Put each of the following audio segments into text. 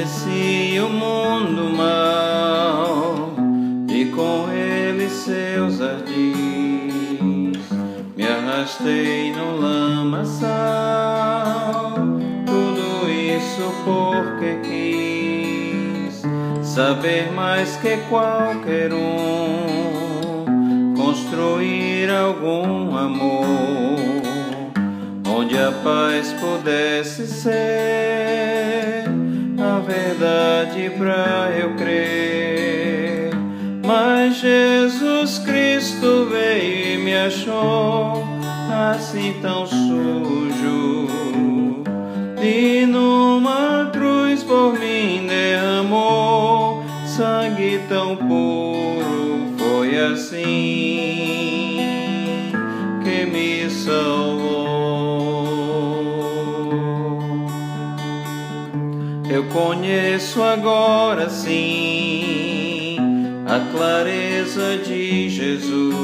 Conheci o mundo mal e com ele seus ardis. Me arrastei no lamaçal, tudo isso porque quis saber mais que qualquer um, construir algum amor onde a paz pudesse ser verdade eu crer. Mas Jesus Cristo veio e me achou assim tão sujo e numa cruz por mim derramou sangue tão puro. Foi assim conheço agora sim a clareza de Jesus.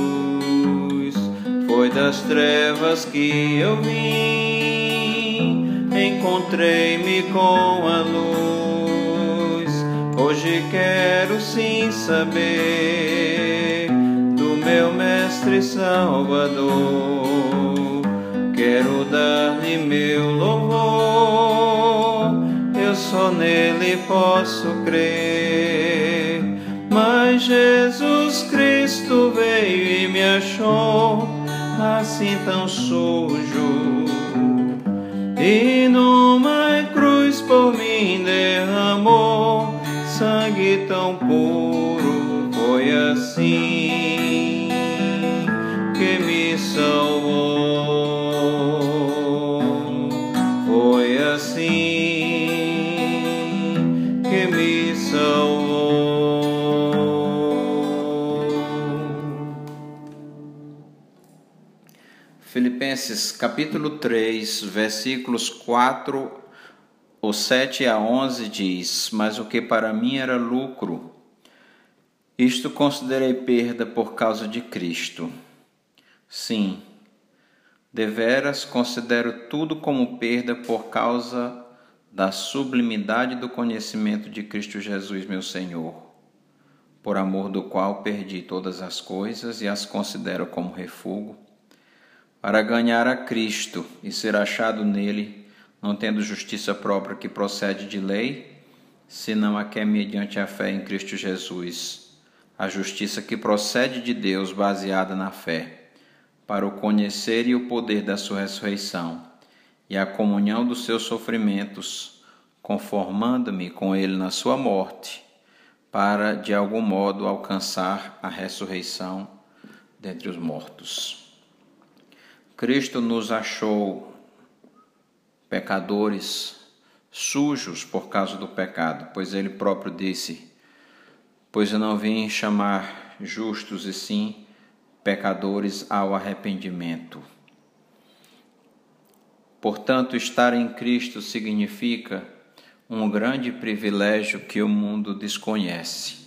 Foi das trevas que eu vim, encontrei-me com a luz. Hoje quero sim saber do meu Mestre Salvador. Quero dar-lhe meu louvor, só nele posso crer. Mas Jesus Cristo veio e me achou assim tão sujo, e numa cruz por mim derramou sangue tão puro. Foi assim Filipenses capítulo 3, versículos 4, o 7 a 11 diz: Mas o que para mim era lucro, isto considerei perda por causa de Cristo. Sim, deveras considero tudo como perda por causa da sublimidade do conhecimento de Cristo Jesus, meu Senhor, por amor do qual perdi todas as coisas e as considero como refúgio, para ganhar a Cristo e ser achado nele, não tendo justiça própria que procede de lei, senão a que é mediante a fé em Cristo Jesus a justiça que procede de Deus baseada na fé, para o conhecer e o poder da sua ressurreição e a comunhão dos seus sofrimentos, conformando-me com ele na sua morte, para de algum modo alcançar a ressurreição dentre os mortos. Cristo nos achou pecadores, sujos por causa do pecado, pois ele próprio disse: Pois eu não vim chamar justos, e sim pecadores ao arrependimento. Portanto, estar em Cristo significa um grande privilégio que o mundo desconhece.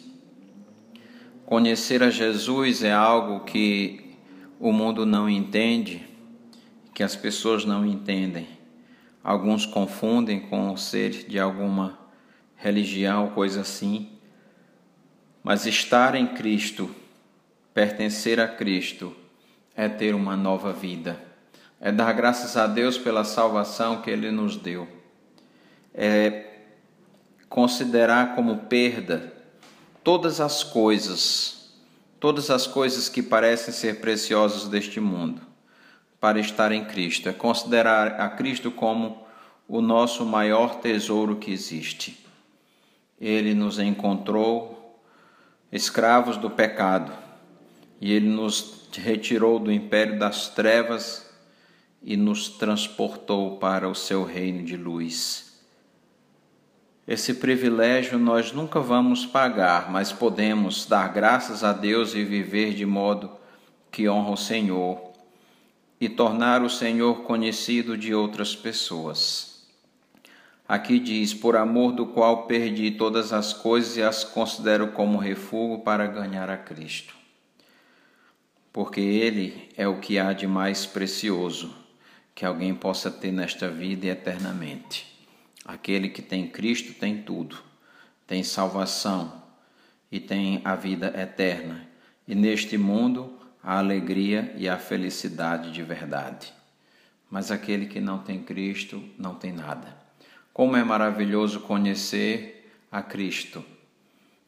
Conhecer a Jesus é algo que o mundo não entende, que as pessoas não entendem. Alguns confundem com ser de alguma religião, coisa assim. Mas estar em Cristo, pertencer a Cristo, é ter uma nova vida. É dar graças a Deus pela salvação que Ele nos deu. É considerar como perda todas as coisas, todas as coisas que parecem ser preciosas deste mundo, para estar em Cristo. É considerar a Cristo como o nosso maior tesouro que existe. Ele nos encontrou escravos do pecado e ele nos retirou do império das trevas e nos transportou para o seu reino de luz. Esse privilégio nós nunca vamos pagar, mas podemos dar graças a Deus e viver de modo que honra o Senhor e tornar o Senhor conhecido de outras pessoas. Aqui diz: Por amor do qual perdi todas as coisas e as considero como refúgio para ganhar a Cristo. Porque Ele é o que há de mais precioso que alguém possa ter nesta vida e eternamente. Aquele que tem Cristo tem tudo, tem salvação e tem a vida eterna, e neste mundo a alegria e a felicidade de verdade. Mas aquele que não tem Cristo não tem nada. Como é maravilhoso conhecer a Cristo,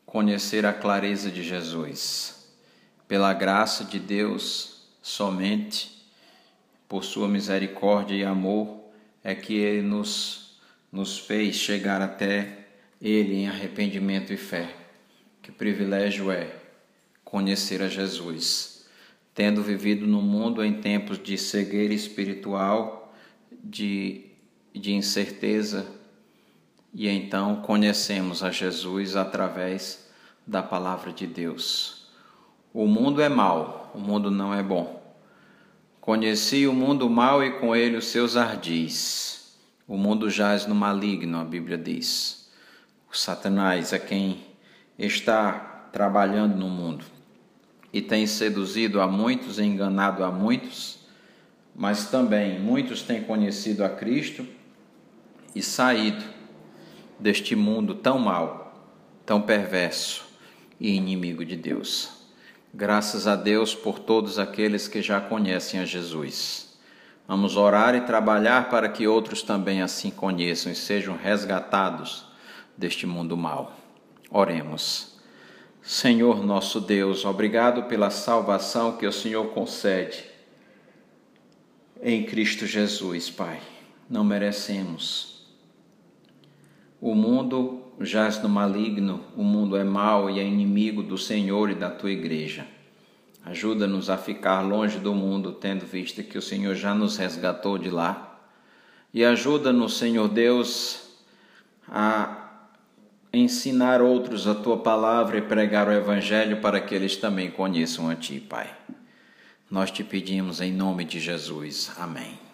conhecer a clareza de Jesus. Pela graça de Deus, somente por sua misericórdia e amor, é que Ele nos, nos fez chegar até Ele em arrependimento e fé. Que privilégio é conhecer a Jesus, tendo vivido no mundo em tempos de cegueira espiritual, de, de incerteza, e então conhecemos a Jesus através da palavra de Deus. O mundo é mau, o mundo não é bom. Conheci o mundo mau e com ele os seus ardis. O mundo jaz no maligno, a Bíblia diz. O Satanás é quem está trabalhando no mundo e tem seduzido a muitos e enganado a muitos, mas também muitos têm conhecido a Cristo e saído deste mundo tão mau, tão perverso e inimigo de Deus. Graças a Deus por todos aqueles que já conhecem a Jesus. Vamos orar e trabalhar para que outros também assim conheçam e sejam resgatados deste mundo mau. Oremos. Senhor nosso Deus, obrigado pela salvação que o Senhor concede em Cristo Jesus, Pai. Não merecemos. O mundo jaz no maligno, o mundo é mau e é inimigo do Senhor e da tua igreja. Ajuda-nos a ficar longe do mundo, tendo visto que o Senhor já nos resgatou de lá. E ajuda-nos, Senhor Deus, a ensinar outros a tua palavra e pregar o Evangelho para que eles também conheçam a ti, Pai. Nós te pedimos em nome de Jesus. Amém.